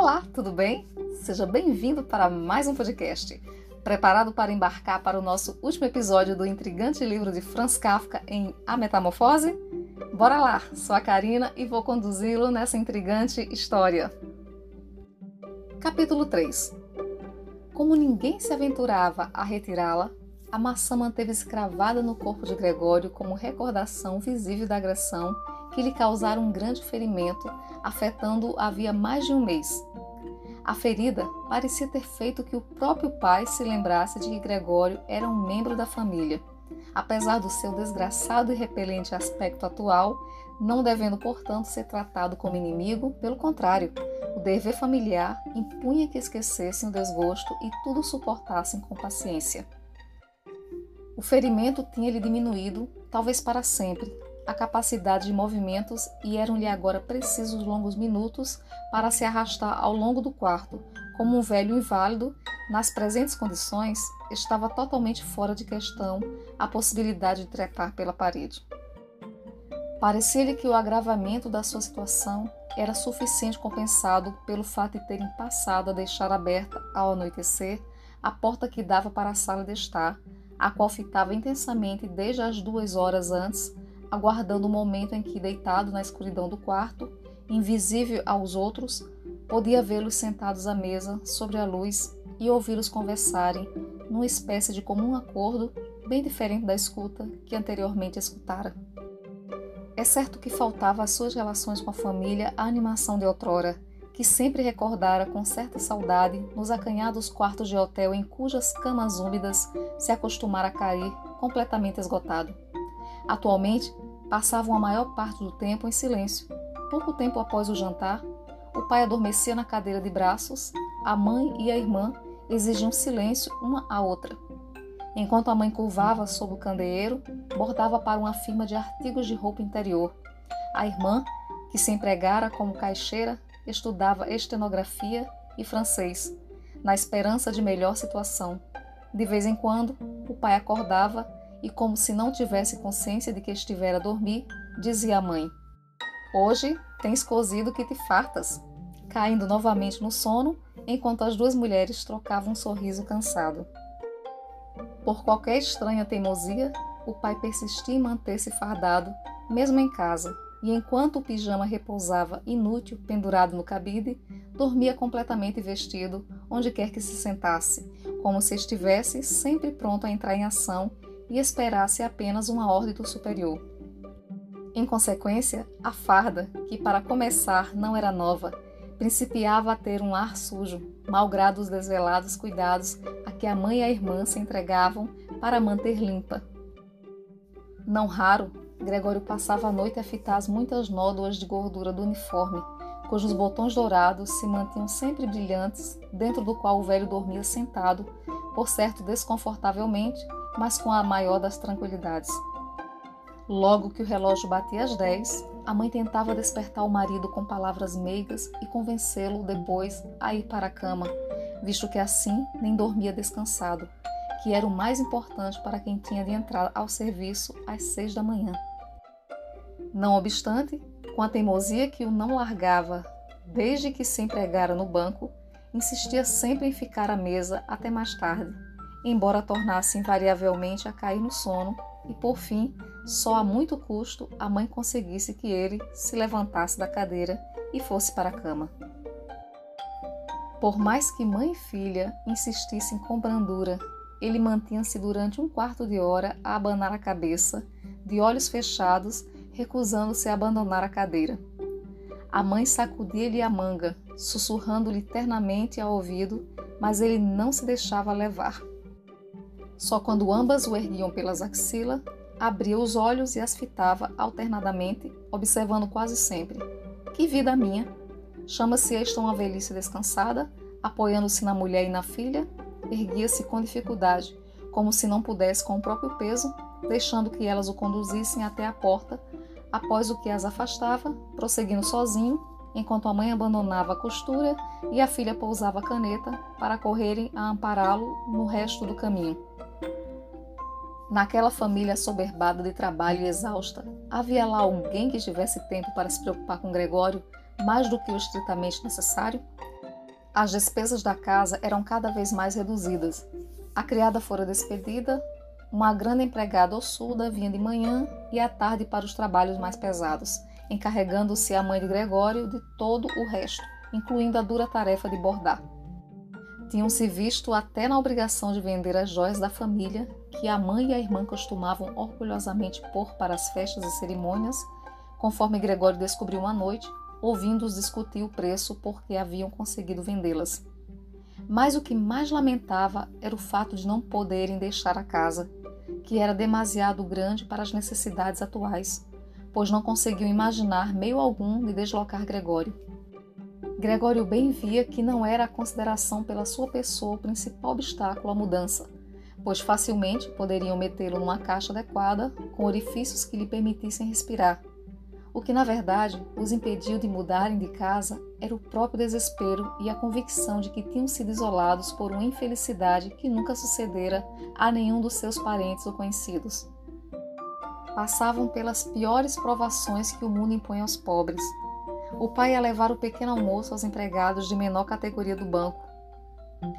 Olá, tudo bem? Seja bem-vindo para mais um podcast. Preparado para embarcar para o nosso último episódio do intrigante livro de Franz Kafka em A Metamorfose? Bora lá, sou a Karina e vou conduzi-lo nessa intrigante história. Capítulo 3 Como ninguém se aventurava a retirá-la, a maçã manteve-se cravada no corpo de Gregório como recordação visível da agressão que lhe causaram um grande ferimento, afetando-o havia mais de um mês. A ferida parecia ter feito que o próprio pai se lembrasse de que Gregório era um membro da família. Apesar do seu desgraçado e repelente aspecto atual, não devendo, portanto, ser tratado como inimigo, pelo contrário, o dever familiar impunha que esquecessem o desgosto e tudo suportassem com paciência. O ferimento tinha-lhe diminuído, talvez para sempre, a capacidade de movimentos e eram-lhe agora precisos longos minutos para se arrastar ao longo do quarto, como um velho inválido, nas presentes condições, estava totalmente fora de questão a possibilidade de trepar pela parede. Parecia-lhe que o agravamento da sua situação era suficiente compensado pelo fato de terem passado a deixar aberta, ao anoitecer, a porta que dava para a sala de estar, a qual fitava intensamente desde as duas horas antes, aguardando o momento em que, deitado na escuridão do quarto, invisível aos outros, podia vê-los sentados à mesa, sobre a luz, e ouvi-los conversarem, numa espécie de comum acordo, bem diferente da escuta que anteriormente escutara. É certo que faltava às suas relações com a família a animação de outrora, que sempre recordara com certa saudade nos acanhados quartos de hotel em cujas camas úmidas se acostumara a cair, completamente esgotado. Atualmente, passavam a maior parte do tempo em silêncio. Pouco tempo após o jantar, o pai adormecia na cadeira de braços, a mãe e a irmã exigiam silêncio uma à outra. Enquanto a mãe curvava sob o candeeiro, bordava para uma firma de artigos de roupa interior. A irmã, que se empregara como caixeira, estudava estenografia e francês, na esperança de melhor situação. De vez em quando, o pai acordava e, como se não tivesse consciência de que estivera a dormir, dizia à mãe: Hoje tens cozido que te fartas, caindo novamente no sono, enquanto as duas mulheres trocavam um sorriso cansado. Por qualquer estranha teimosia, o pai persistia em manter-se fardado, mesmo em casa, e enquanto o pijama repousava inútil pendurado no cabide, dormia completamente vestido onde quer que se sentasse, como se estivesse sempre pronto a entrar em ação e esperasse apenas uma ordem do superior. Em consequência, a farda, que para começar não era nova, principiava a ter um ar sujo, malgrado os desvelados cuidados a que a mãe e a irmã se entregavam para manter limpa. Não raro, Gregório passava a noite a fitar as muitas nódoas de gordura do uniforme, cujos botões dourados se mantinham sempre brilhantes, dentro do qual o velho dormia sentado, por certo desconfortavelmente, mas com a maior das tranquilidades. Logo que o relógio batia às dez, a mãe tentava despertar o marido com palavras meigas e convencê-lo depois a ir para a cama, visto que assim nem dormia descansado, que era o mais importante para quem tinha de entrar ao serviço às seis da manhã. Não obstante, com a teimosia que o não largava desde que se empregara no banco, insistia sempre em ficar à mesa até mais tarde embora tornasse invariavelmente a cair no sono, e por fim, só a muito custo, a mãe conseguisse que ele se levantasse da cadeira e fosse para a cama. Por mais que mãe e filha insistissem com brandura, ele mantinha-se durante um quarto de hora a abanar a cabeça, de olhos fechados, recusando-se a abandonar a cadeira. A mãe sacudia-lhe a manga, sussurrando-lhe ternamente ao ouvido, mas ele não se deixava levar. Só quando ambas o erguiam pelas axilas, abria os olhos e as fitava alternadamente, observando quase sempre. Que vida minha! Chama-se esta uma velhice descansada, apoiando-se na mulher e na filha, erguia-se com dificuldade, como se não pudesse com o próprio peso, deixando que elas o conduzissem até a porta, após o que as afastava, prosseguindo sozinho, enquanto a mãe abandonava a costura e a filha pousava a caneta para correrem a ampará-lo no resto do caminho. Naquela família soberbada de trabalho e exausta, havia lá alguém que tivesse tempo para se preocupar com Gregório mais do que o estritamente necessário? As despesas da casa eram cada vez mais reduzidas. A criada fora despedida, uma grande empregada ossuda vinha de manhã e à tarde para os trabalhos mais pesados, encarregando-se a mãe de Gregório de todo o resto, incluindo a dura tarefa de bordar. Tinham-se visto até na obrigação de vender as joias da família que a mãe e a irmã costumavam orgulhosamente pôr para as festas e cerimônias, conforme Gregório descobriu uma noite, ouvindo-os discutir o preço porque haviam conseguido vendê-las. Mas o que mais lamentava era o fato de não poderem deixar a casa, que era demasiado grande para as necessidades atuais, pois não conseguiam imaginar meio algum de deslocar Gregório. Gregório bem via que não era a consideração pela sua pessoa o principal obstáculo à mudança, pois facilmente poderiam metê-lo numa caixa adequada, com orifícios que lhe permitissem respirar, o que, na verdade, os impediu de mudarem de casa era o próprio desespero e a convicção de que tinham sido isolados por uma infelicidade que nunca sucedera a nenhum dos seus parentes ou conhecidos. Passavam pelas piores provações que o mundo impõe aos pobres. O pai ia levar o pequeno almoço aos empregados de menor categoria do banco.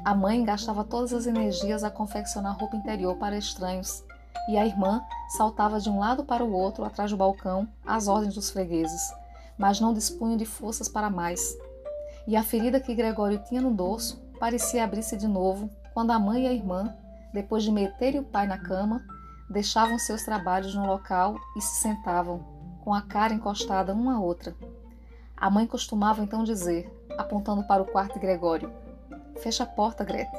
A mãe gastava todas as energias a confeccionar roupa interior para estranhos e a irmã saltava de um lado para o outro atrás do balcão às ordens dos fregueses, mas não dispunham de forças para mais. E a ferida que Gregório tinha no dorso parecia abrir-se de novo quando a mãe e a irmã, depois de meterem o pai na cama, deixavam seus trabalhos no local e se sentavam, com a cara encostada uma à outra. A mãe costumava então dizer, apontando para o quarto de Gregório: Fecha a porta, Grete.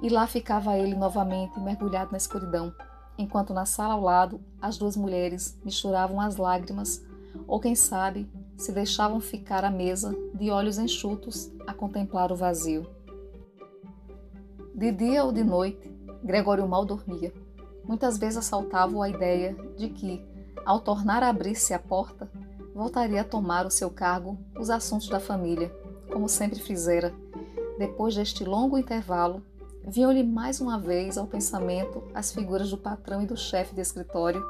E lá ficava ele novamente mergulhado na escuridão, enquanto na sala ao lado as duas mulheres misturavam as lágrimas, ou quem sabe, se deixavam ficar à mesa, de olhos enxutos, a contemplar o vazio. De dia ou de noite, Gregório mal dormia. Muitas vezes assaltava-o a ideia de que, ao tornar a abrir-se a porta, voltaria a tomar o seu cargo os assuntos da família, como sempre fizera, depois deste longo intervalo Vinham-lhe mais uma vez ao pensamento as figuras do patrão e do chefe de escritório,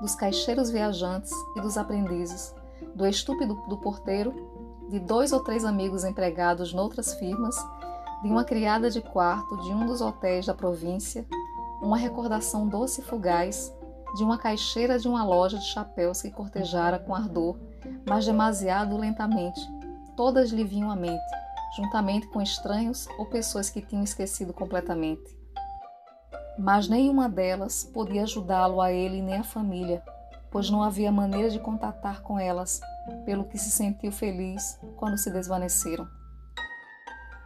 dos caixeiros viajantes e dos aprendizes, do estúpido do porteiro, de dois ou três amigos empregados noutras firmas, de uma criada de quarto de um dos hotéis da província, uma recordação doce e fugaz de uma caixeira de uma loja de chapéus que cortejara com ardor, mas demasiado lentamente. Todas lhe vinham à mente juntamente com estranhos ou pessoas que tinham esquecido completamente. Mas nenhuma delas podia ajudá-lo a ele nem a família, pois não havia maneira de contatar com elas, pelo que se sentiu feliz quando se desvaneceram.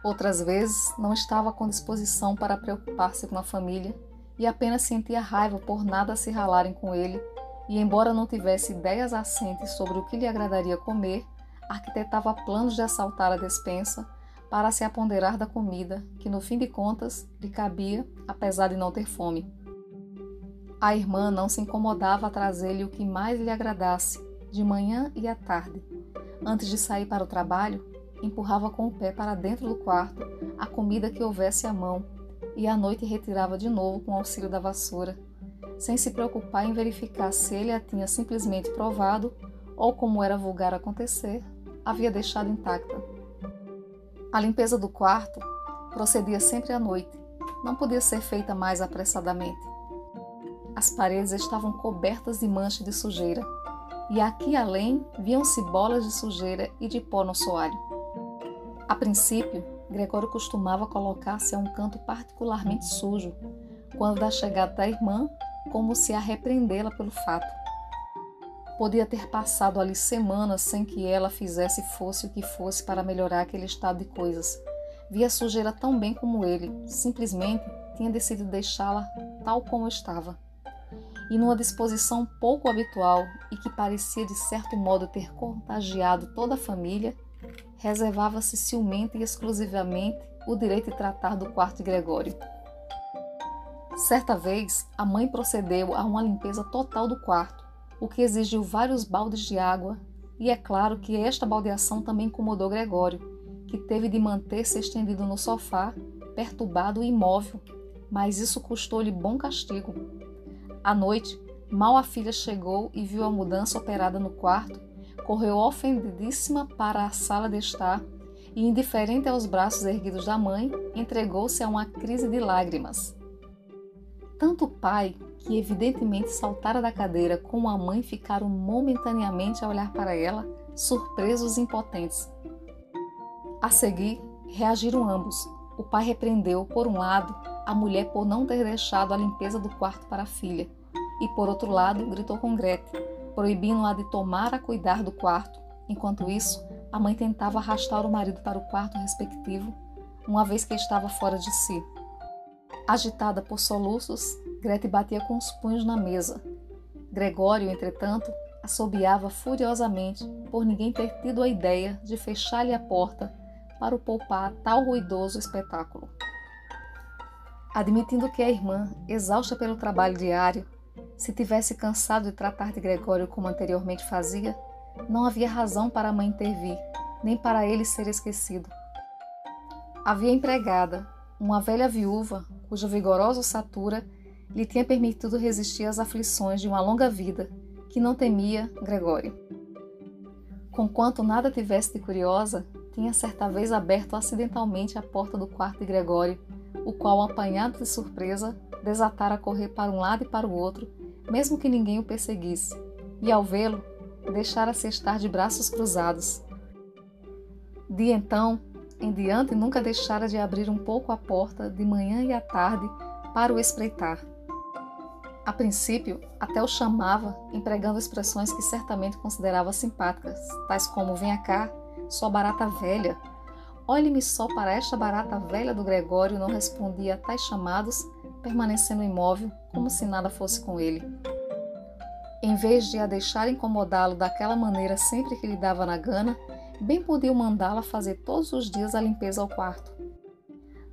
Outras vezes não estava com disposição para preocupar-se com a família e apenas sentia raiva por nada se ralarem com ele, e embora não tivesse ideias assentes sobre o que lhe agradaria comer, arquitetava planos de assaltar a despensa para se aponderar da comida, que no fim de contas lhe cabia, apesar de não ter fome. A irmã não se incomodava a trazer-lhe o que mais lhe agradasse, de manhã e à tarde. Antes de sair para o trabalho, empurrava com o pé para dentro do quarto a comida que houvesse à mão e à noite retirava de novo com o auxílio da vassoura, sem se preocupar em verificar se ele a tinha simplesmente provado ou, como era vulgar acontecer, havia deixado intacta. A limpeza do quarto procedia sempre à noite, não podia ser feita mais apressadamente. As paredes estavam cobertas de manchas de sujeira, e aqui além viam-se bolas de sujeira e de pó no soalho. A princípio, Gregório costumava colocar-se a um canto particularmente sujo, quando da chegada da irmã, como se a repreendê-la pelo fato. Podia ter passado ali semanas sem que ela fizesse fosse o que fosse para melhorar aquele estado de coisas. Via sujeira tão bem como ele, simplesmente tinha decidido deixá-la tal como estava. E numa disposição pouco habitual e que parecia de certo modo ter contagiado toda a família, reservava-se ciumenta e exclusivamente o direito de tratar do quarto de Gregório. Certa vez, a mãe procedeu a uma limpeza total do quarto o que exigiu vários baldes de água, e é claro que esta baldeação também incomodou Gregório, que teve de manter-se estendido no sofá, perturbado e imóvel, mas isso custou-lhe bom castigo. À noite, mal a filha chegou e viu a mudança operada no quarto, correu ofendidíssima para a sala de estar e, indiferente aos braços erguidos da mãe, entregou-se a uma crise de lágrimas. Tanto o pai, que evidentemente saltara da cadeira, como a mãe ficaram momentaneamente a olhar para ela, surpresos e impotentes. A seguir, reagiram ambos. O pai repreendeu, por um lado, a mulher por não ter deixado a limpeza do quarto para a filha, e por outro lado, gritou com Grete, proibindo-a de tomar a cuidar do quarto. Enquanto isso, a mãe tentava arrastar o marido para o quarto respectivo, uma vez que estava fora de si. Agitada por soluços, Grete batia com os punhos na mesa. Gregório, entretanto, assobiava furiosamente por ninguém ter tido a ideia de fechar-lhe a porta para o poupar tal ruidoso espetáculo. Admitindo que a irmã, exausta pelo trabalho diário, se tivesse cansado de tratar de Gregório como anteriormente fazia, não havia razão para a mãe intervir, nem para ele ser esquecido. Havia empregada, uma velha viúva, cuja vigorosa ossatura lhe tinha permitido resistir às aflições de uma longa vida, que não temia Gregório. Conquanto nada tivesse de curiosa, tinha certa vez aberto acidentalmente a porta do quarto de Gregório, o qual, apanhado de surpresa, desatara a correr para um lado e para o outro, mesmo que ninguém o perseguisse, e ao vê-lo, deixara-se estar de braços cruzados. De então em diante nunca deixara de abrir um pouco a porta de manhã e à tarde para o espreitar. A princípio, até o chamava, empregando expressões que certamente considerava simpáticas, tais como: Venha cá, sua barata velha. Olhe-me só para esta barata velha do Gregório, não respondia a tais chamados, permanecendo imóvel, como se nada fosse com ele. Em vez de a deixar incomodá-lo daquela maneira sempre que lhe dava na gana, bem podiam mandá-la fazer todos os dias a limpeza ao quarto.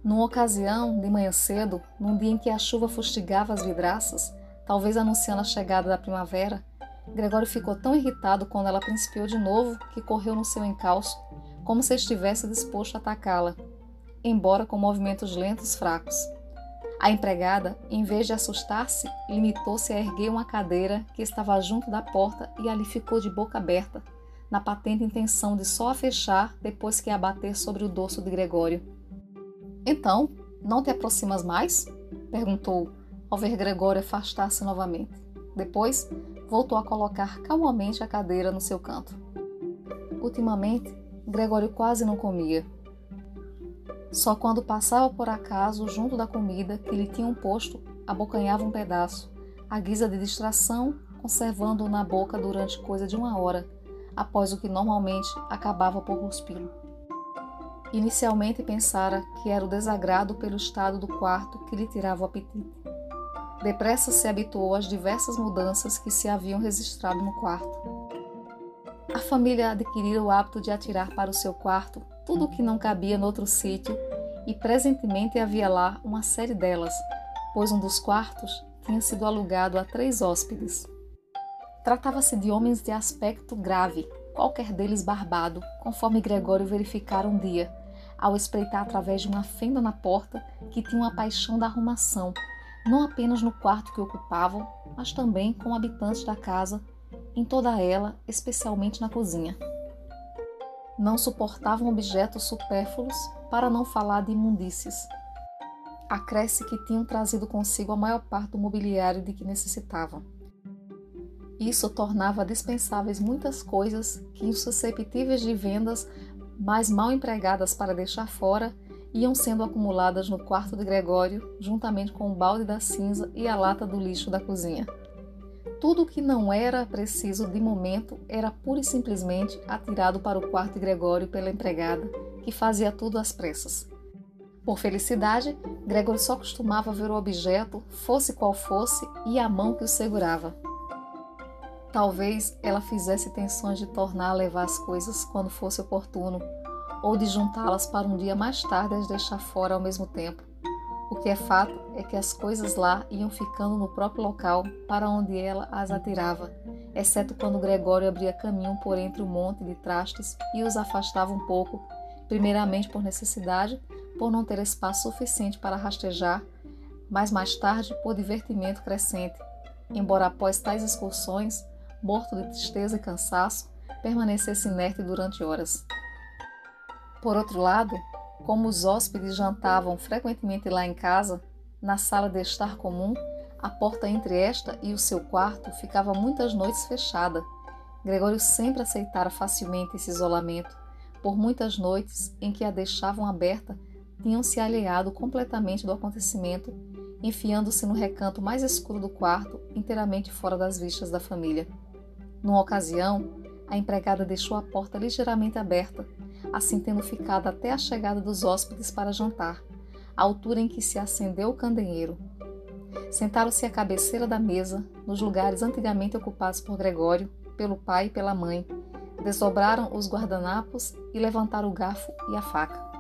Numa ocasião, de manhã cedo, num dia em que a chuva fustigava as vidraças, talvez anunciando a chegada da primavera, Gregório ficou tão irritado quando ela principiou de novo que correu no seu encalço, como se estivesse disposto a atacá-la, embora com movimentos lentos fracos. A empregada, em vez de assustar-se, limitou-se a erguer uma cadeira que estava junto da porta e ali ficou de boca aberta, na patente intenção de só a fechar depois que a bater sobre o dorso de Gregório. Então, não te aproximas mais? perguntou, ao ver Gregório afastar-se novamente. Depois, voltou a colocar calmamente a cadeira no seu canto. Ultimamente, Gregório quase não comia. Só quando passava por acaso junto da comida que lhe tinham posto, abocanhava um pedaço, à guisa de distração, conservando-o na boca durante coisa de uma hora, após o que normalmente acabava por cuspir. Inicialmente pensara que era o desagrado pelo estado do quarto que lhe tirava o apetite. Depressa se habituou às diversas mudanças que se haviam registrado no quarto. A família adquirira o hábito de atirar para o seu quarto tudo o que não cabia noutro sítio, e presentemente havia lá uma série delas, pois um dos quartos tinha sido alugado a três hóspedes. Tratava-se de homens de aspecto grave, qualquer deles barbado, conforme Gregório verificara um dia, ao espreitar através de uma fenda na porta que tinha uma paixão da arrumação, não apenas no quarto que ocupavam, mas também com habitantes da casa, em toda ela, especialmente na cozinha não suportavam objetos supérfluos, para não falar de imundícies. Acresce que tinham trazido consigo a maior parte do mobiliário de que necessitavam. Isso tornava dispensáveis muitas coisas que, insusceptíveis de vendas, mas mal empregadas para deixar fora, iam sendo acumuladas no quarto de Gregório, juntamente com o balde da cinza e a lata do lixo da cozinha. Tudo o que não era preciso de momento era pura e simplesmente atirado para o quarto de Gregório pela empregada, que fazia tudo às pressas. Por felicidade, Gregório só costumava ver o objeto, fosse qual fosse, e a mão que o segurava. Talvez ela fizesse tensões de tornar a levar as coisas quando fosse oportuno, ou de juntá-las para um dia mais tarde as deixar fora ao mesmo tempo. O que é fato é que as coisas lá iam ficando no próprio local para onde ela as atirava, exceto quando Gregório abria caminho por entre o monte de trastes e os afastava um pouco, primeiramente por necessidade, por não ter espaço suficiente para rastejar, mas mais tarde por divertimento crescente, embora após tais excursões, morto de tristeza e cansaço, permanecesse inerte durante horas. Por outro lado, como os hóspedes jantavam frequentemente lá em casa, na sala de estar comum, a porta entre esta e o seu quarto ficava muitas noites fechada. Gregório sempre aceitara facilmente esse isolamento. Por muitas noites em que a deixavam aberta, tinham-se alheado completamente do acontecimento, enfiando-se no recanto mais escuro do quarto, inteiramente fora das vistas da família. Numa ocasião, a empregada deixou a porta ligeiramente aberta, assim tendo ficado até a chegada dos hóspedes para jantar, a altura em que se acendeu o candeeiro. Sentaram-se à cabeceira da mesa, nos lugares antigamente ocupados por Gregório, pelo pai e pela mãe. Desdobraram os guardanapos e levantaram o garfo e a faca.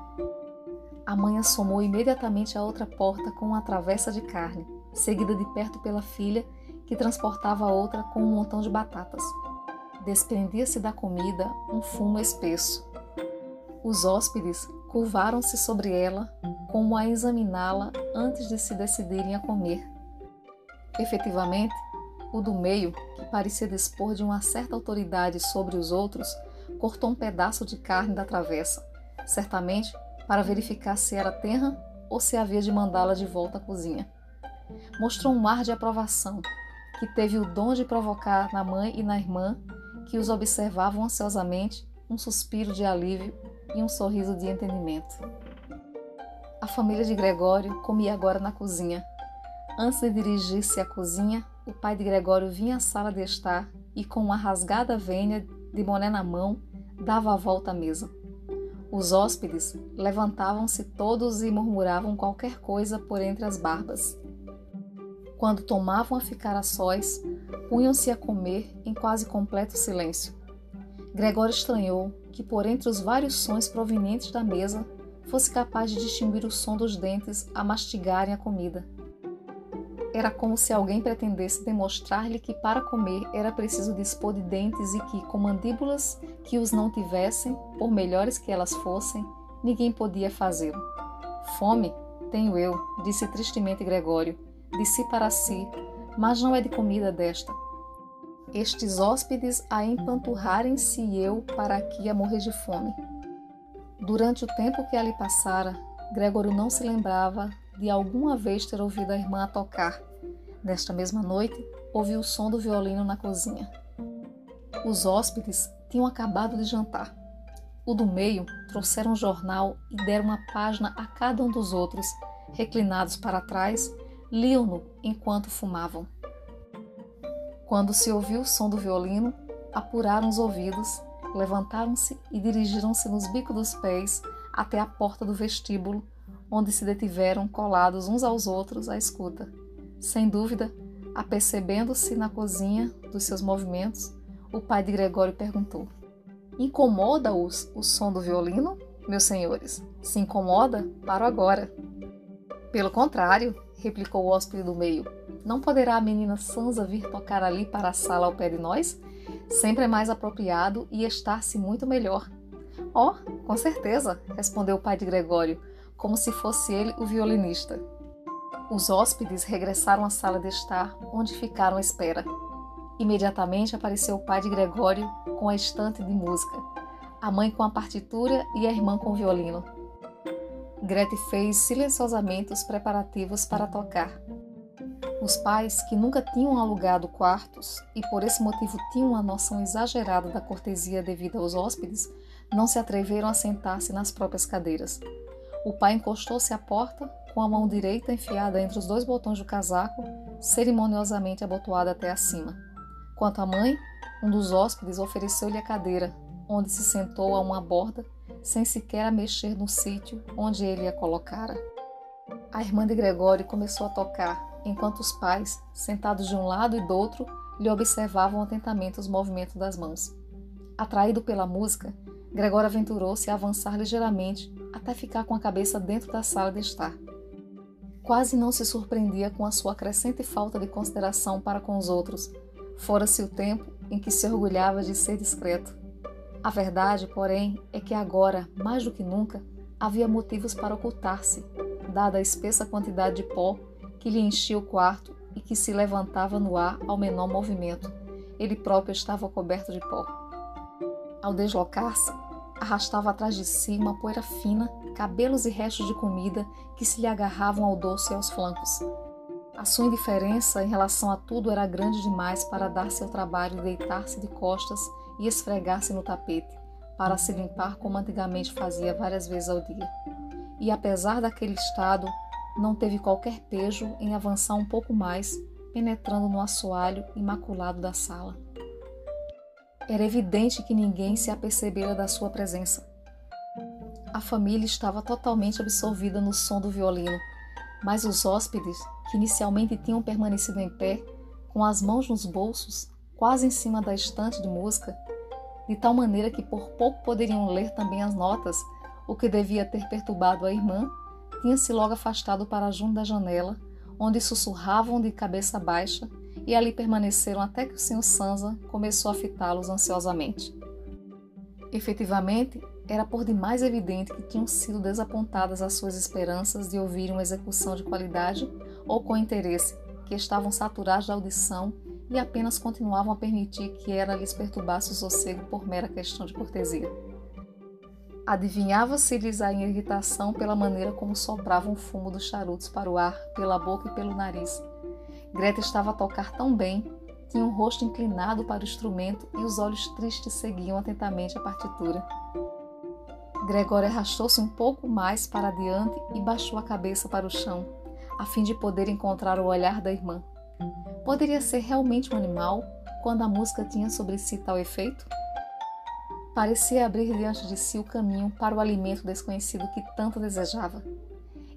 A mãe assomou imediatamente a outra porta com uma travessa de carne, seguida de perto pela filha, que transportava a outra com um montão de batatas. Desprendia-se da comida um fumo espesso. Os hóspedes curvaram-se sobre ela, como a examiná-la antes de se decidirem a comer. Efetivamente, o do meio, que parecia dispor de uma certa autoridade sobre os outros, cortou um pedaço de carne da travessa, certamente para verificar se era tenra ou se havia de mandá-la de volta à cozinha. Mostrou um ar de aprovação, que teve o dom de provocar na mãe e na irmã, que os observavam ansiosamente, um suspiro de alívio e um sorriso de entendimento. A família de Gregório comia agora na cozinha. Antes de dirigir-se à cozinha, o pai de Gregório vinha à sala de estar e, com uma rasgada vênia de boné na mão, dava a volta à mesa. Os hóspedes levantavam-se todos e murmuravam qualquer coisa por entre as barbas. Quando tomavam a ficar a sós, punham-se a comer em quase completo silêncio. Gregório estranhou que, por entre os vários sons provenientes da mesa, fosse capaz de distinguir o som dos dentes a mastigarem a comida. Era como se alguém pretendesse demonstrar-lhe que para comer era preciso dispor de dentes e que, com mandíbulas que os não tivessem, por melhores que elas fossem, ninguém podia fazê-lo. Fome tenho eu, disse tristemente Gregório, disse para si, mas não é de comida desta, estes hóspedes a empanturrarem-se eu para aqui a morrer de fome. Durante o tempo que ali passara, Gregório não se lembrava de alguma vez ter ouvido a irmã a tocar. Nesta mesma noite, ouviu o som do violino na cozinha. Os hóspedes tinham acabado de jantar. O do meio trouxeram um jornal e deram uma página a cada um dos outros, reclinados para trás, liam-no enquanto fumavam. Quando se ouviu o som do violino, apuraram os ouvidos, levantaram-se e dirigiram-se nos bicos dos pés até a porta do vestíbulo, onde se detiveram colados uns aos outros à escuta. Sem dúvida, apercebendo-se na cozinha dos seus movimentos, o pai de Gregório perguntou: Incomoda-os o som do violino, meus senhores? Se incomoda, paro agora. Pelo contrário, replicou o hóspede do meio, não poderá a menina Sansa vir tocar ali para a sala ao pé de nós? Sempre é mais apropriado e estar-se muito melhor. Oh, com certeza, respondeu o pai de Gregório, como se fosse ele o violinista. Os hóspedes regressaram à sala de estar, onde ficaram à espera. Imediatamente apareceu o pai de Gregório com a estante de música, a mãe com a partitura e a irmã com o violino. Grete fez silenciosamente os preparativos para tocar. Os pais, que nunca tinham alugado quartos e por esse motivo tinham uma noção exagerada da cortesia devida aos hóspedes, não se atreveram a sentar-se nas próprias cadeiras. O pai encostou-se à porta, com a mão direita enfiada entre os dois botões do casaco, cerimoniosamente abotoada até acima. Quanto à mãe, um dos hóspedes ofereceu-lhe a cadeira, onde se sentou a uma borda, sem sequer a mexer no sítio onde ele a colocara. A irmã de Gregório começou a tocar, enquanto os pais, sentados de um lado e do outro, lhe observavam atentamente os movimentos das mãos. Atraído pela música, Gregório aventurou-se a avançar ligeiramente até ficar com a cabeça dentro da sala de estar. Quase não se surpreendia com a sua crescente falta de consideração para com os outros, fora-se o tempo em que se orgulhava de ser discreto. A verdade, porém, é que agora, mais do que nunca, havia motivos para ocultar-se, dada a espessa quantidade de pó que lhe enchia o quarto e que se levantava no ar ao menor movimento. Ele próprio estava coberto de pó. Ao deslocar-se, arrastava atrás de si uma poeira fina, cabelos e restos de comida que se lhe agarravam ao dorso e aos flancos. A sua indiferença em relação a tudo era grande demais para dar-se ao trabalho de deitar-se de costas e esfregar-se no tapete, para se limpar como antigamente fazia várias vezes ao dia. E apesar daquele estado, não teve qualquer pejo em avançar um pouco mais, penetrando no assoalho imaculado da sala. Era evidente que ninguém se apercebera da sua presença. A família estava totalmente absorvida no som do violino, mas os hóspedes, que inicialmente tinham permanecido em pé, com as mãos nos bolsos, quase em cima da estante de música, de tal maneira que por pouco poderiam ler também as notas, o que devia ter perturbado a irmã, tinha-se logo afastado para junto da janela, onde sussurravam de cabeça baixa e ali permaneceram até que o Sr. Sansa começou a fitá-los ansiosamente. Efetivamente, era por demais evidente que tinham sido desapontadas as suas esperanças de ouvir uma execução de qualidade ou com interesse, que estavam saturados de audição e apenas continuavam a permitir que ela lhes perturbasse o sossego por mera questão de cortesia. Adivinhava-se-lhes a irritação pela maneira como sopravam o fumo dos charutos para o ar, pela boca e pelo nariz, Greta estava a tocar tão bem, tinha o rosto inclinado para o instrumento e os olhos tristes seguiam atentamente a partitura. Gregório arrastou-se um pouco mais para adiante e baixou a cabeça para o chão, a fim de poder encontrar o olhar da irmã. Poderia ser realmente um animal quando a música tinha sobre si tal efeito? Parecia abrir diante de si o caminho para o alimento desconhecido que tanto desejava.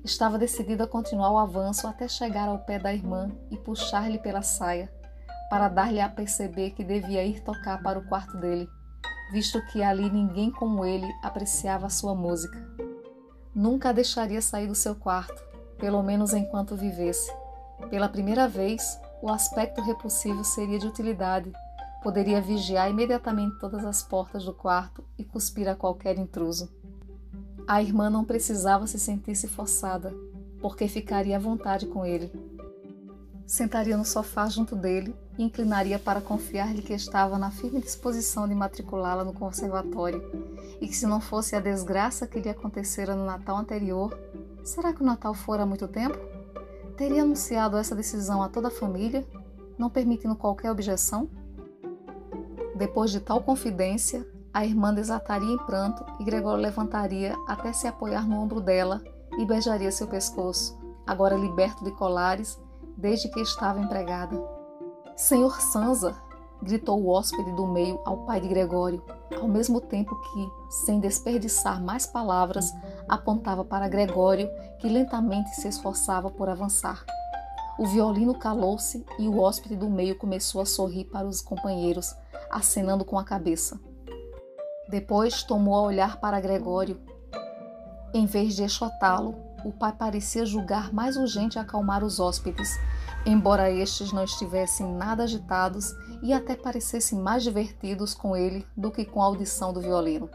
Estava decidido a continuar o avanço até chegar ao pé da irmã e puxar-lhe pela saia, para dar-lhe a perceber que devia ir tocar para o quarto dele, visto que ali ninguém como ele apreciava sua música. Nunca a deixaria sair do seu quarto, pelo menos enquanto vivesse. Pela primeira vez, o aspecto repulsivo seria de utilidade. Poderia vigiar imediatamente todas as portas do quarto e cuspir a qualquer intruso. A irmã não precisava se sentir-se forçada, porque ficaria à vontade com ele. Sentaria no sofá junto dele e inclinaria para confiar-lhe que estava na firme disposição de matriculá-la no conservatório e que, se não fosse a desgraça que lhe acontecera no Natal anterior, será que o Natal fora há muito tempo? Teria anunciado essa decisão a toda a família, não permitindo qualquer objeção? Depois de tal confidência, a irmã desataria em pranto e Gregório levantaria até se apoiar no ombro dela e beijaria seu pescoço, agora liberto de colares desde que estava empregada. Senhor Sansa! gritou o hóspede do meio ao pai de Gregório, ao mesmo tempo que, sem desperdiçar mais palavras, apontava para Gregório, que lentamente se esforçava por avançar. O violino calou-se e o hóspede do meio começou a sorrir para os companheiros, acenando com a cabeça. Depois tomou a olhar para Gregório. Em vez de exotá-lo, o pai parecia julgar mais urgente acalmar os hóspedes, embora estes não estivessem nada agitados e até parecessem mais divertidos com ele do que com a audição do violino.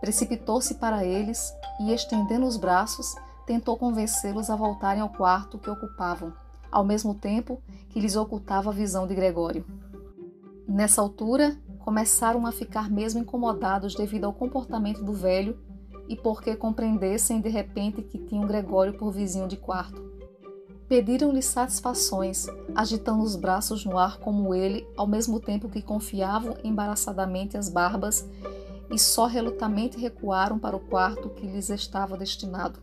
Precipitou-se para eles e, estendendo os braços, tentou convencê-los a voltarem ao quarto que ocupavam, ao mesmo tempo que lhes ocultava a visão de Gregório. Nessa altura, começaram a ficar mesmo incomodados devido ao comportamento do velho e porque compreendessem de repente que tinham Gregório por vizinho de quarto. Pediram-lhe satisfações, agitando os braços no ar como ele, ao mesmo tempo que confiavam embaraçadamente as barbas e só relutamente recuaram para o quarto que lhes estava destinado.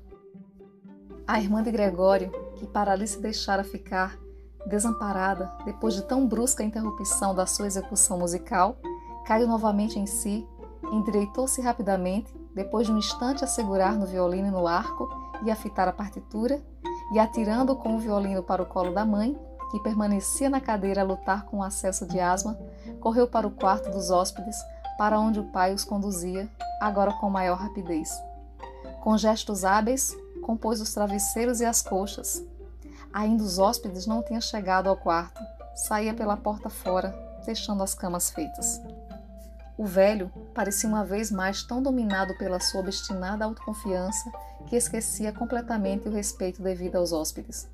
A irmã de Gregório, que para ali se deixara ficar, desamparada depois de tão brusca interrupção da sua execução musical, caiu novamente em si, endireitou-se rapidamente, depois de um instante a segurar no violino e no arco e a fitar a partitura, e atirando com o violino para o colo da mãe, que permanecia na cadeira a lutar com o acesso de asma, correu para o quarto dos hóspedes, para onde o pai os conduzia, agora com maior rapidez. Com gestos hábeis, compôs os travesseiros e as coxas. Ainda os hóspedes não tinham chegado ao quarto. Saía pela porta fora, deixando as camas feitas. O velho parecia uma vez mais tão dominado pela sua obstinada autoconfiança que esquecia completamente o respeito devido aos hóspedes.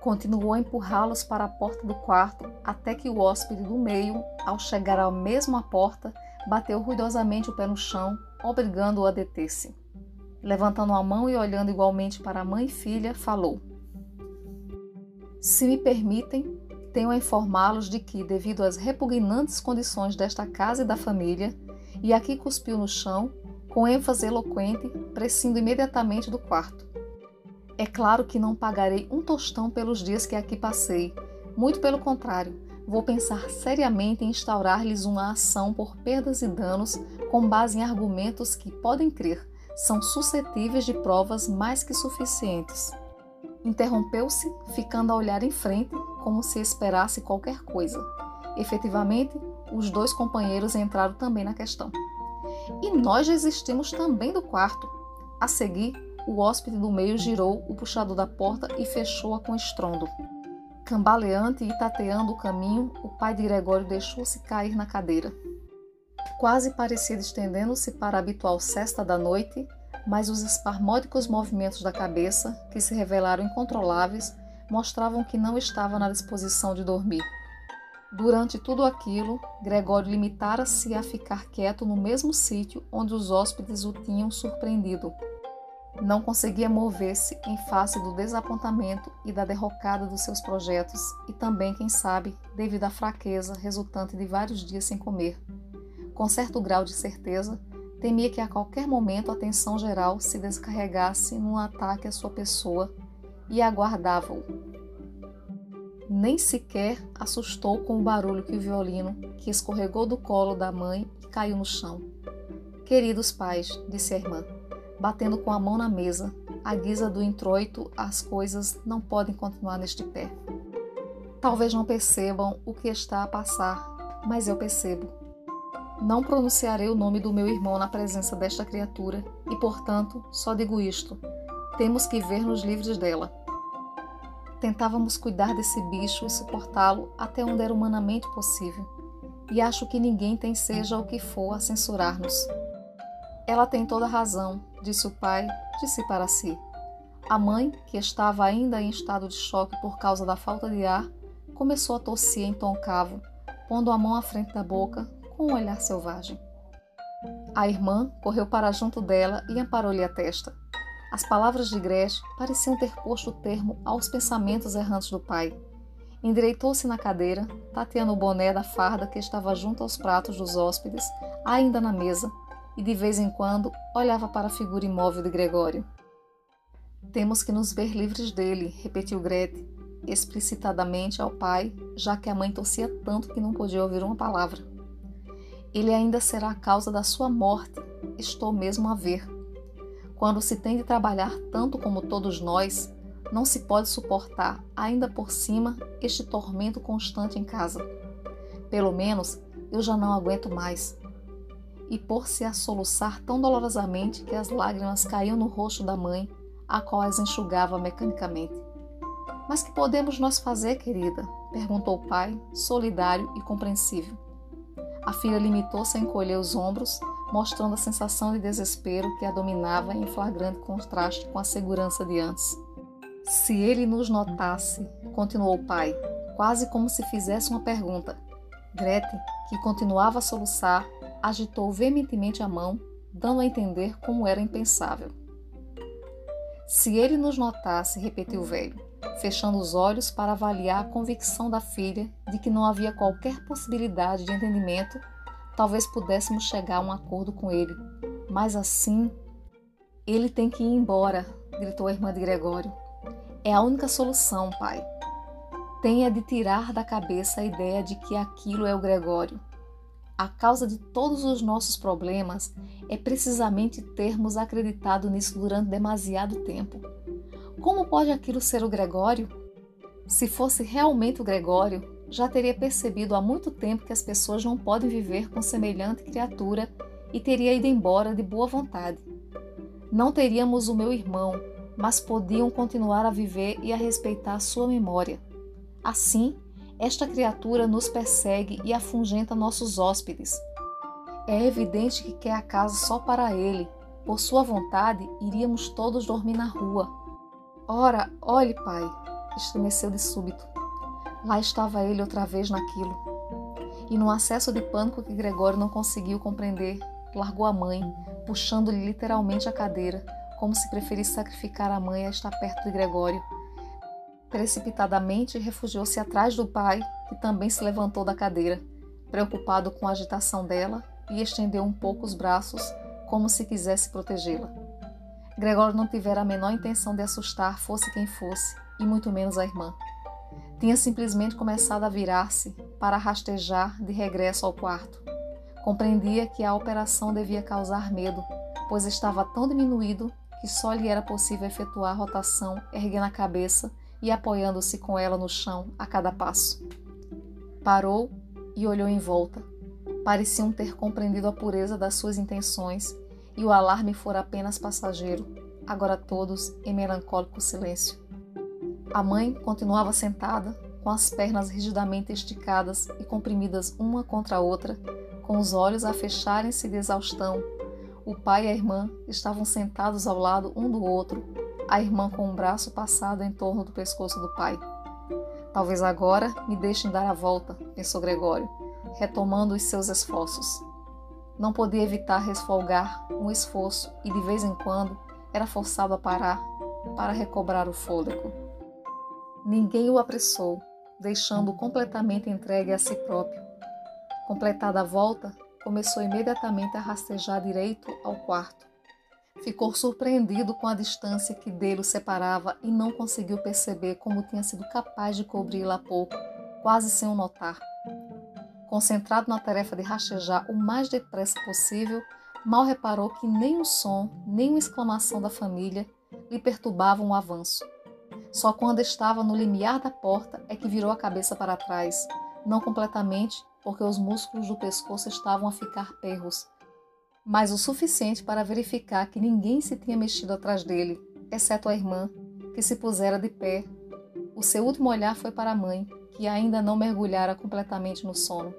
Continuou a empurrá-los para a porta do quarto até que o hóspede do meio, ao chegar à mesma porta, bateu ruidosamente o pé no chão, obrigando-o a deter-se. Levantando a mão e olhando igualmente para a mãe e filha, falou: Se me permitem, tenho a informá-los de que, devido às repugnantes condições desta casa e da família, e aqui cuspiu no chão, com ênfase eloquente, prescindo imediatamente do quarto. É claro que não pagarei um tostão pelos dias que aqui passei, muito pelo contrário, vou pensar seriamente em instaurar-lhes uma ação por perdas e danos com base em argumentos que, podem crer, são suscetíveis de provas mais que suficientes. Interrompeu-se, ficando a olhar em frente, como se esperasse qualquer coisa. Efetivamente, os dois companheiros entraram também na questão. E nós desistimos também do quarto. A seguir, o hóspede do meio girou o puxador da porta e fechou-a com estrondo. Cambaleante e tateando o caminho, o pai de Gregório deixou-se cair na cadeira. Quase parecia estendendo-se para a habitual cesta da noite, mas os espasmódicos movimentos da cabeça, que se revelaram incontroláveis, mostravam que não estava na disposição de dormir. Durante tudo aquilo, Gregório limitara-se a ficar quieto no mesmo sítio onde os hóspedes o tinham surpreendido. Não conseguia mover-se em face do desapontamento e da derrocada dos seus projetos, e também, quem sabe, devido à fraqueza resultante de vários dias sem comer. Com certo grau de certeza, temia que a qualquer momento a atenção geral se descarregasse num ataque à sua pessoa e aguardava-o. Nem sequer assustou com o barulho que o violino, que escorregou do colo da mãe e caiu no chão. Queridos pais, disse a irmã, batendo com a mão na mesa, à guisa do introito, as coisas não podem continuar neste pé. Talvez não percebam o que está a passar, mas eu percebo. Não pronunciarei o nome do meu irmão na presença desta criatura e, portanto, só digo isto: temos que ver-nos livres dela. Tentávamos cuidar desse bicho e suportá-lo até onde era humanamente possível, e acho que ninguém tem seja o que for a censurar-nos. Ela tem toda razão, disse o pai, disse para si. A mãe, que estava ainda em estado de choque por causa da falta de ar, começou a tossir em tom cavo, pondo a mão à frente da boca, com um olhar selvagem. A irmã correu para junto dela e amparou-lhe a testa. As palavras de Gretchen pareciam ter posto termo aos pensamentos errantes do pai. Endireitou-se na cadeira, tateando o boné da farda que estava junto aos pratos dos hóspedes, ainda na mesa, e de vez em quando olhava para a figura imóvel de Gregório. Temos que nos ver livres dele, repetiu Grete, explicitadamente ao pai, já que a mãe tossia tanto que não podia ouvir uma palavra. Ele ainda será a causa da sua morte, estou mesmo a ver. Quando se tem de trabalhar tanto como todos nós, não se pode suportar, ainda por cima, este tormento constante em casa. Pelo menos eu já não aguento mais. E por-se a soluçar tão dolorosamente que as lágrimas caíam no rosto da mãe, a qual as enxugava mecanicamente. Mas que podemos nós fazer, querida? perguntou o pai, solidário e compreensível. A filha limitou-se a encolher os ombros, mostrando a sensação de desespero que a dominava em flagrante contraste com a segurança de antes. Se ele nos notasse, continuou o pai, quase como se fizesse uma pergunta. Gretchen, que continuava a soluçar, agitou veementemente a mão, dando a entender como era impensável. Se ele nos notasse, repetiu o velho, fechando os olhos para avaliar a convicção da filha de que não havia qualquer possibilidade de entendimento, talvez pudéssemos chegar a um acordo com ele. Mas assim. Ele tem que ir embora, gritou a irmã de Gregório. É a única solução, pai. Tenha de tirar da cabeça a ideia de que aquilo é o Gregório. A causa de todos os nossos problemas é precisamente termos acreditado nisso durante demasiado tempo. Como pode aquilo ser o Gregório? Se fosse realmente o Gregório, já teria percebido há muito tempo que as pessoas não podem viver com semelhante criatura e teria ido embora de boa vontade. Não teríamos o meu irmão, mas podiam continuar a viver e a respeitar sua memória. Assim, esta criatura nos persegue e afugenta nossos hóspedes. É evidente que quer a casa só para ele. Por sua vontade, iríamos todos dormir na rua Ora, olhe, pai, estremeceu de súbito. Lá estava ele outra vez naquilo. E no acesso de pânico que Gregório não conseguiu compreender, largou a mãe, puxando-lhe literalmente a cadeira, como se preferisse sacrificar a mãe a estar perto de Gregório. Precipitadamente refugiou-se atrás do pai, que também se levantou da cadeira, preocupado com a agitação dela, e estendeu um pouco os braços, como se quisesse protegê-la. Gregório não tivera a menor intenção de assustar, fosse quem fosse, e muito menos a irmã. Tinha simplesmente começado a virar-se para rastejar de regresso ao quarto. Compreendia que a operação devia causar medo, pois estava tão diminuído que só lhe era possível efetuar a rotação erguendo a cabeça e apoiando-se com ela no chão a cada passo. Parou e olhou em volta. Pareciam ter compreendido a pureza das suas intenções e o alarme fora apenas passageiro, agora todos em melancólico silêncio. A mãe continuava sentada, com as pernas rigidamente esticadas e comprimidas uma contra a outra, com os olhos a fecharem-se de exaustão. O pai e a irmã estavam sentados ao lado um do outro, a irmã com o braço passado em torno do pescoço do pai. Talvez agora me deixem dar a volta, pensou Gregório, retomando os seus esforços. Não podia evitar resfolgar um esforço e de vez em quando era forçado a parar para recobrar o fôlego. Ninguém o apressou, deixando-o completamente entregue a si próprio. Completada a volta, começou imediatamente a rastejar direito ao quarto. Ficou surpreendido com a distância que dele o separava e não conseguiu perceber como tinha sido capaz de cobri-la há pouco, quase sem o notar. Concentrado na tarefa de rastejar o mais depressa possível, mal reparou que nem o som, nem uma exclamação da família lhe perturbavam o avanço. Só quando estava no limiar da porta é que virou a cabeça para trás, não completamente, porque os músculos do pescoço estavam a ficar perros, mas o suficiente para verificar que ninguém se tinha mexido atrás dele, exceto a irmã, que se pusera de pé. O seu último olhar foi para a mãe, que ainda não mergulhara completamente no sono.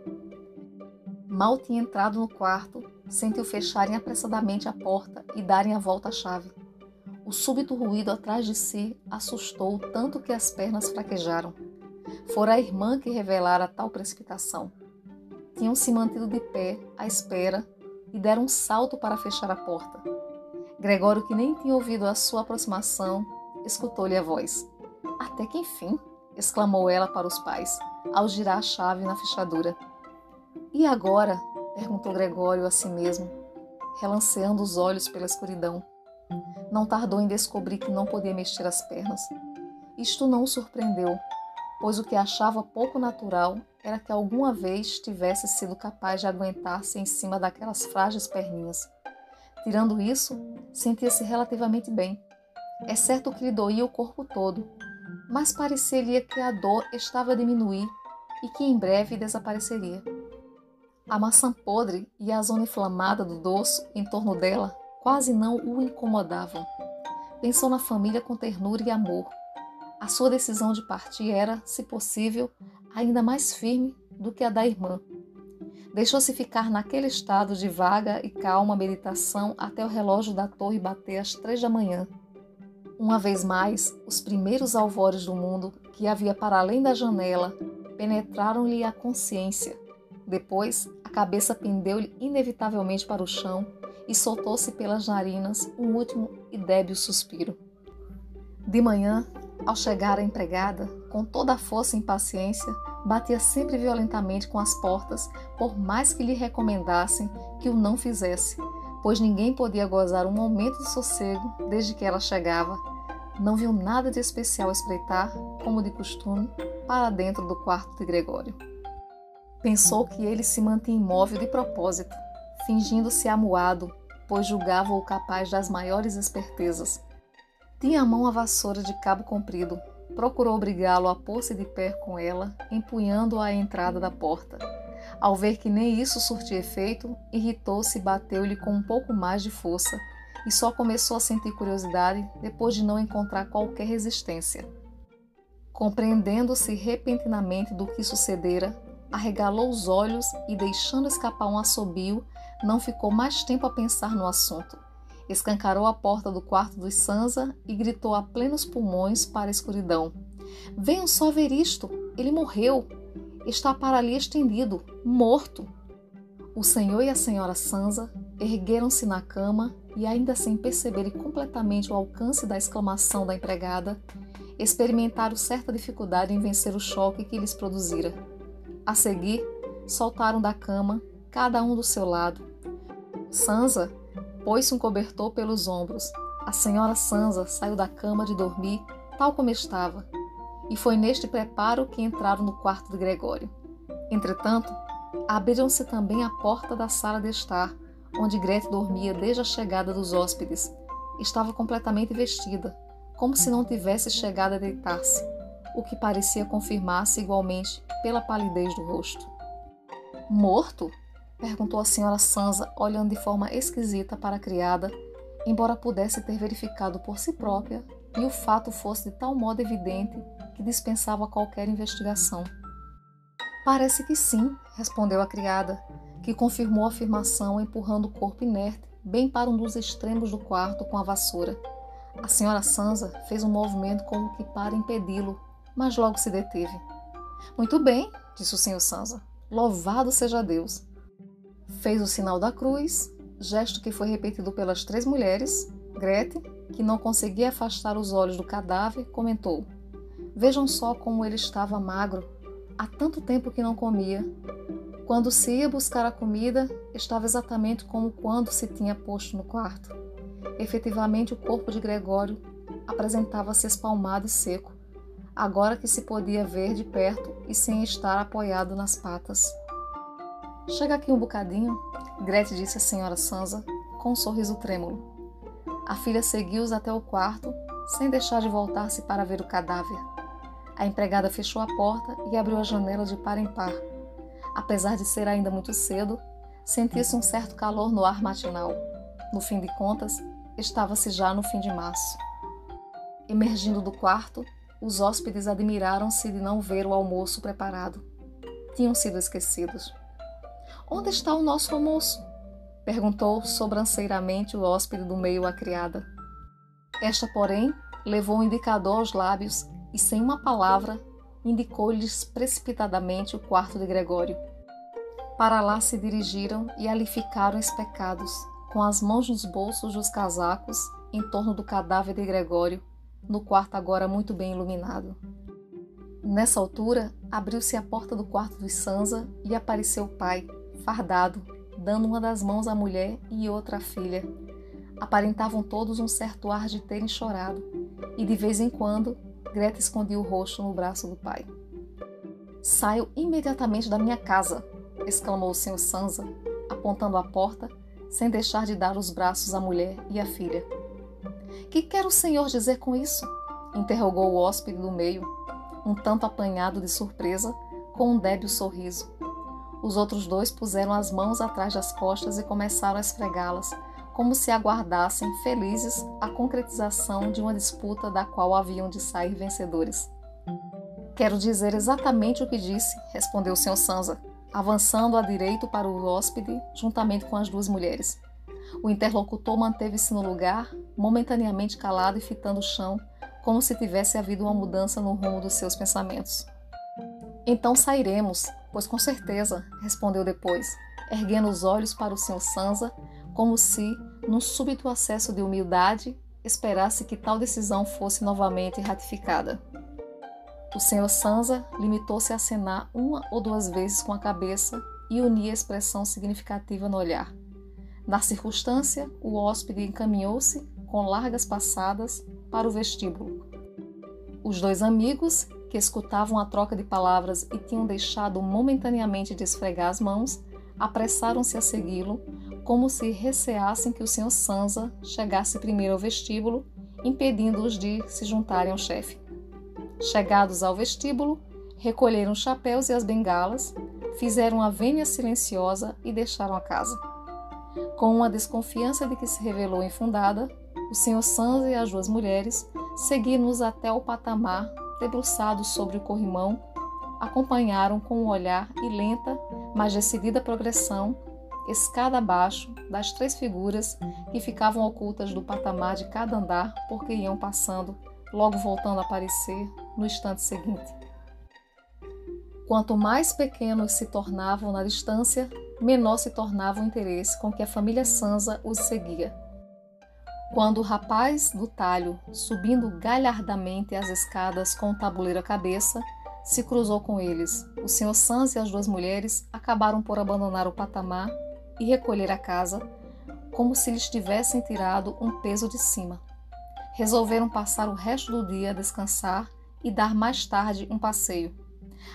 Mal tinha entrado no quarto, sentiu fecharem apressadamente a porta e darem a volta à chave. O súbito ruído atrás de si assustou tanto que as pernas fraquejaram. Fora a irmã que revelara tal precipitação. Tinham se mantido de pé, à espera, e deram um salto para fechar a porta. Gregório, que nem tinha ouvido a sua aproximação, escutou-lhe a voz. Até que enfim! Exclamou ela para os pais, ao girar a chave na fechadura. E agora? perguntou Gregório a si mesmo, relanceando os olhos pela escuridão. Não tardou em descobrir que não podia mexer as pernas. Isto não o surpreendeu, pois o que achava pouco natural era que alguma vez tivesse sido capaz de aguentar-se em cima daquelas frágeis perninhas. Tirando isso, sentia-se relativamente bem. É certo que lhe doía o corpo todo, mas parecia-lhe que a dor estava a diminuir e que em breve desapareceria. A maçã podre e a zona inflamada do dorso em torno dela quase não o incomodavam. Pensou na família com ternura e amor. A sua decisão de partir era, se possível, ainda mais firme do que a da irmã. Deixou-se ficar naquele estado de vaga e calma meditação até o relógio da torre bater às três da manhã. Uma vez mais, os primeiros alvores do mundo que havia para além da janela penetraram-lhe a consciência. Depois, a cabeça pendeu-lhe inevitavelmente para o chão e soltou-se pelas narinas um último e débil suspiro. De manhã, ao chegar a empregada, com toda a força e impaciência, batia sempre violentamente com as portas, por mais que lhe recomendassem que o não fizesse, pois ninguém podia gozar um momento de sossego desde que ela chegava. Não viu nada de especial espreitar, como de costume, para dentro do quarto de Gregório. Pensou que ele se mantinha imóvel de propósito, fingindo-se amuado, pois julgava-o capaz das maiores espertezas. Tinha à mão a vassoura de cabo comprido. Procurou obrigá-lo a pôr-se de pé com ela, empunhando-a à entrada da porta. Ao ver que nem isso surtia efeito, irritou-se e bateu-lhe com um pouco mais de força, e só começou a sentir curiosidade depois de não encontrar qualquer resistência. Compreendendo-se repentinamente do que sucedera, arregalou os olhos e, deixando escapar um assobio, não ficou mais tempo a pensar no assunto. Escancarou a porta do quarto dos Sansa e gritou a plenos pulmões para a escuridão: Venham só ver isto! Ele morreu! Está para ali estendido, morto. O senhor e a senhora Sansa ergueram-se na cama e, ainda sem perceberem completamente o alcance da exclamação da empregada, experimentaram certa dificuldade em vencer o choque que lhes produzira. A seguir, soltaram da cama, cada um do seu lado. Sansa pôs-se um cobertor pelos ombros. A senhora Sansa saiu da cama de dormir, tal como estava, e foi neste preparo que entraram no quarto de Gregório. Entretanto, abriram-se também a porta da sala de estar, onde Grete dormia desde a chegada dos hóspedes. Estava completamente vestida, como se não tivesse chegado a deitar-se, o que parecia confirmar-se igualmente pela palidez do rosto. Morto? perguntou a senhora Sansa, olhando de forma esquisita para a criada, embora pudesse ter verificado por si própria e o fato fosse de tal modo evidente que dispensava qualquer investigação. Parece que sim, respondeu a criada, que confirmou a afirmação empurrando o corpo inerte bem para um dos extremos do quarto com a vassoura. A senhora Sansa fez um movimento como que para impedi-lo, mas logo se deteve. Muito bem, disse o senhor Sansa. Louvado seja Deus. Fez o sinal da cruz, gesto que foi repetido pelas três mulheres. Grete, que não conseguia afastar os olhos do cadáver, comentou: Vejam só como ele estava magro. Há tanto tempo que não comia. Quando se ia buscar a comida, estava exatamente como quando se tinha posto no quarto. Efetivamente, o corpo de Gregório apresentava-se espalmado e seco, agora que se podia ver de perto e sem estar apoiado nas patas. Chega aqui um bocadinho, Grete disse à senhora Sansa, com um sorriso trêmulo. A filha seguiu-os até o quarto, sem deixar de voltar-se para ver o cadáver. A empregada fechou a porta e abriu a janela de par em par. Apesar de ser ainda muito cedo, sentia-se um certo calor no ar matinal. No fim de contas, estava-se já no fim de março. Emergindo do quarto, os hóspedes admiraram-se de não ver o almoço preparado. Tinham sido esquecidos. Onde está o nosso almoço? perguntou sobranceiramente o hóspede do meio à criada. Esta, porém, levou o indicador aos lábios e, sem uma palavra, indicou-lhes precipitadamente o quarto de Gregório. Para lá se dirigiram e ali ficaram especados, com as mãos nos bolsos dos casacos, em torno do cadáver de Gregório, no quarto agora muito bem iluminado. Nessa altura, abriu-se a porta do quarto dos Sansa e apareceu o pai, fardado, dando uma das mãos à mulher e outra à filha. Aparentavam todos um certo ar de terem chorado, e de vez em quando Greta escondia o rosto no braço do pai. Saio imediatamente da minha casa, exclamou o senhor Sansa, apontando a porta, sem deixar de dar os braços à mulher e à filha. Que quer o senhor dizer com isso? interrogou o hóspede do meio, um tanto apanhado de surpresa, com um débil sorriso. Os outros dois puseram as mãos atrás das costas e começaram a esfregá-las, como se aguardassem felizes a concretização de uma disputa da qual haviam de sair vencedores. Quero dizer exatamente o que disse, respondeu o Sr. Sansa, avançando à direito para o hóspede, juntamente com as duas mulheres. O interlocutor manteve-se no lugar, momentaneamente calado e fitando o chão, como se tivesse havido uma mudança no rumo dos seus pensamentos. Então sairemos, pois com certeza, respondeu depois, erguendo os olhos para o Sr. Sansa, como se, num súbito acesso de humildade, esperasse que tal decisão fosse novamente ratificada. O senhor Sansa limitou-se a acenar uma ou duas vezes com a cabeça e unia expressão significativa no olhar. Na circunstância, o hóspede encaminhou-se, com largas passadas, para o vestíbulo. Os dois amigos, que escutavam a troca de palavras e tinham deixado momentaneamente de esfregar as mãos, apressaram-se a segui-lo, como se receassem que o Sr. Sansa chegasse primeiro ao vestíbulo, impedindo-os de se juntarem ao chefe. Chegados ao vestíbulo, recolheram os chapéus e as bengalas, fizeram a vênia silenciosa e deixaram a casa. Com uma desconfiança de que se revelou infundada, o Sr. Sansa e as duas mulheres seguiram-nos até o patamar, debruçados sobre o corrimão, acompanharam com um olhar e lenta, mas decidida progressão escada abaixo das três figuras que ficavam ocultas do patamar de cada andar porque iam passando, logo voltando a aparecer no instante seguinte. Quanto mais pequenos se tornavam na distância, menor se tornava o interesse com que a família Sansa os seguia. Quando o rapaz do talho, subindo galhardamente as escadas com o tabuleiro à cabeça, se cruzou com eles, o Sr. Sansa e as duas mulheres acabaram por abandonar o patamar e recolher a casa, como se lhes tivessem tirado um peso de cima. Resolveram passar o resto do dia a descansar e dar mais tarde um passeio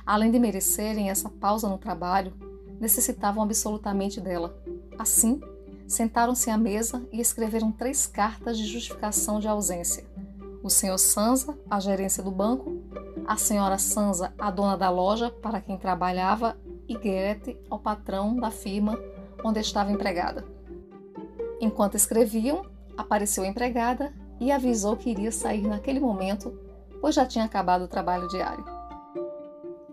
Além de merecerem essa pausa no trabalho, necessitavam absolutamente dela. Assim, sentaram-se à mesa e escreveram três cartas de justificação de ausência. O senhor Sansa, a gerência do banco, a senhora Sansa, a dona da loja para quem trabalhava, e Gerete, ao patrão da firma onde estava empregada. Enquanto escreviam, apareceu a empregada e avisou que iria sair naquele momento, pois já tinha acabado o trabalho diário.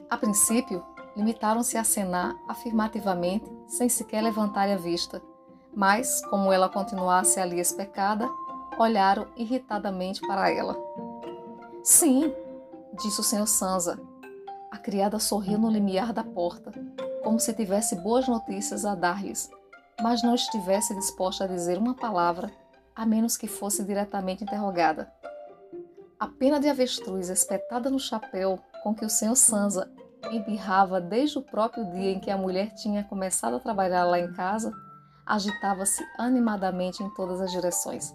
A princípio, limitaram-se a acenar afirmativamente, sem sequer levantar a vista, mas, como ela continuasse ali especada, olharam irritadamente para ela. Sim, disse o senhor Sansa. A criada sorriu no limiar da porta, como se tivesse boas notícias a dar-lhes, mas não estivesse disposta a dizer uma palavra, a menos que fosse diretamente interrogada. A pena de avestruz espetada no chapéu com que o senhor Sansa embirrava desde o próprio dia em que a mulher tinha começado a trabalhar lá em casa, agitava-se animadamente em todas as direções.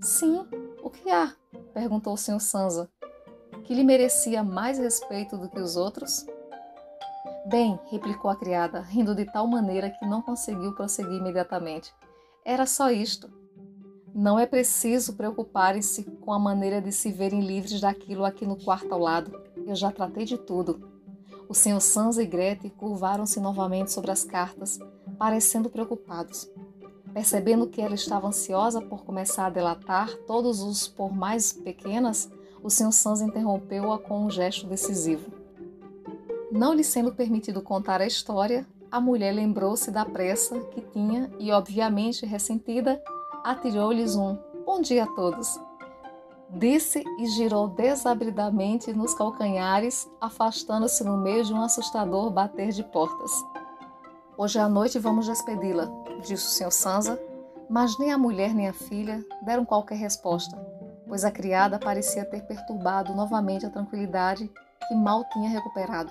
Sim, o que há? perguntou o senhor Sansa, que lhe merecia mais respeito do que os outros. Bem, replicou a criada, rindo de tal maneira que não conseguiu prosseguir imediatamente. Era só isto. Não é preciso preocuparem-se com a maneira de se verem livres daquilo aqui no quarto ao lado. Eu já tratei de tudo. O Sr. Sansa e Grete curvaram-se novamente sobre as cartas, parecendo preocupados. Percebendo que ela estava ansiosa por começar a delatar todos os por mais pequenas, o Sr. Sansa interrompeu-a com um gesto decisivo. Não lhe sendo permitido contar a história, a mulher lembrou-se da pressa que tinha e, obviamente ressentida, atirou-lhes um bom dia a todos Disse e girou desabridamente nos calcanhares, afastando-se no meio de um assustador bater de portas. Hoje à noite vamos despedi-la, disse o Sr. Sansa, mas nem a mulher nem a filha deram qualquer resposta, pois a criada parecia ter perturbado novamente a tranquilidade que mal tinha recuperado.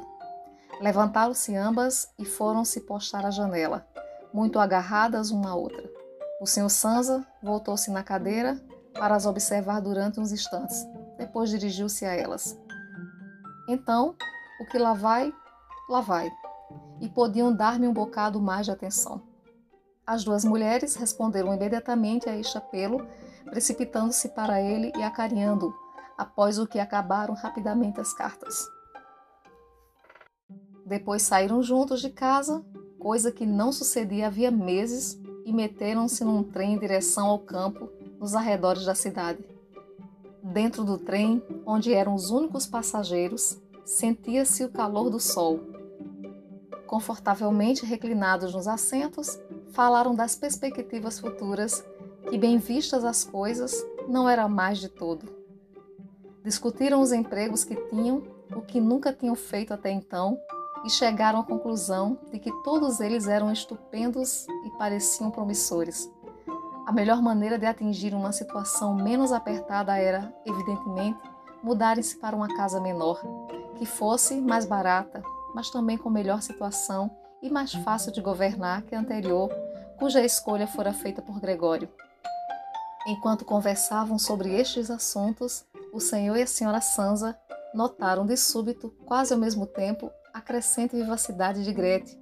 Levantaram-se ambas e foram se postar à janela, muito agarradas uma à outra. O Sr. Sansa voltou-se na cadeira para as observar durante uns instantes. Depois dirigiu-se a elas. Então, o que lá vai, lá vai. E podiam dar-me um bocado mais de atenção. As duas mulheres responderam imediatamente a este apelo, precipitando-se para ele e acarinhando-o, após o que acabaram rapidamente as cartas. Depois saíram juntos de casa, coisa que não sucedia havia meses, e meteram-se num trem em direção ao campo nos arredores da cidade. Dentro do trem, onde eram os únicos passageiros, sentia-se o calor do sol. Confortavelmente reclinados nos assentos, falaram das perspectivas futuras, que, bem vistas as coisas, não era mais de todo. Discutiram os empregos que tinham, o que nunca tinham feito até então, e chegaram à conclusão de que todos eles eram estupendos e pareciam promissores. A melhor maneira de atingir uma situação menos apertada era, evidentemente, mudarem-se para uma casa menor, que fosse mais barata, mas também com melhor situação e mais fácil de governar que a anterior, cuja escolha fora feita por Gregório. Enquanto conversavam sobre estes assuntos, o senhor e a senhora Sansa notaram de súbito, quase ao mesmo tempo, a crescente vivacidade de Grete,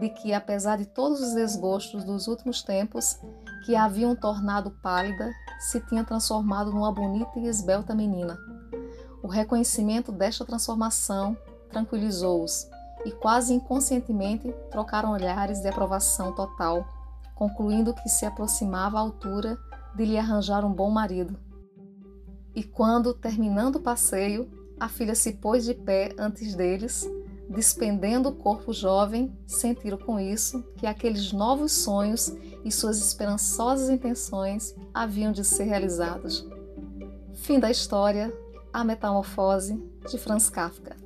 de que, apesar de todos os desgostos dos últimos tempos, que a haviam tornado pálida, se tinha transformado numa bonita e esbelta menina. O reconhecimento desta transformação tranquilizou-os e, quase inconscientemente, trocaram olhares de aprovação total, concluindo que se aproximava à altura de lhe arranjar um bom marido. E quando, terminando o passeio, a filha se pôs de pé antes deles, despendendo o corpo jovem, sentiram com isso que aqueles novos sonhos e suas esperançosas intenções haviam de ser realizados. Fim da história, A Metamorfose, de Franz Kafka.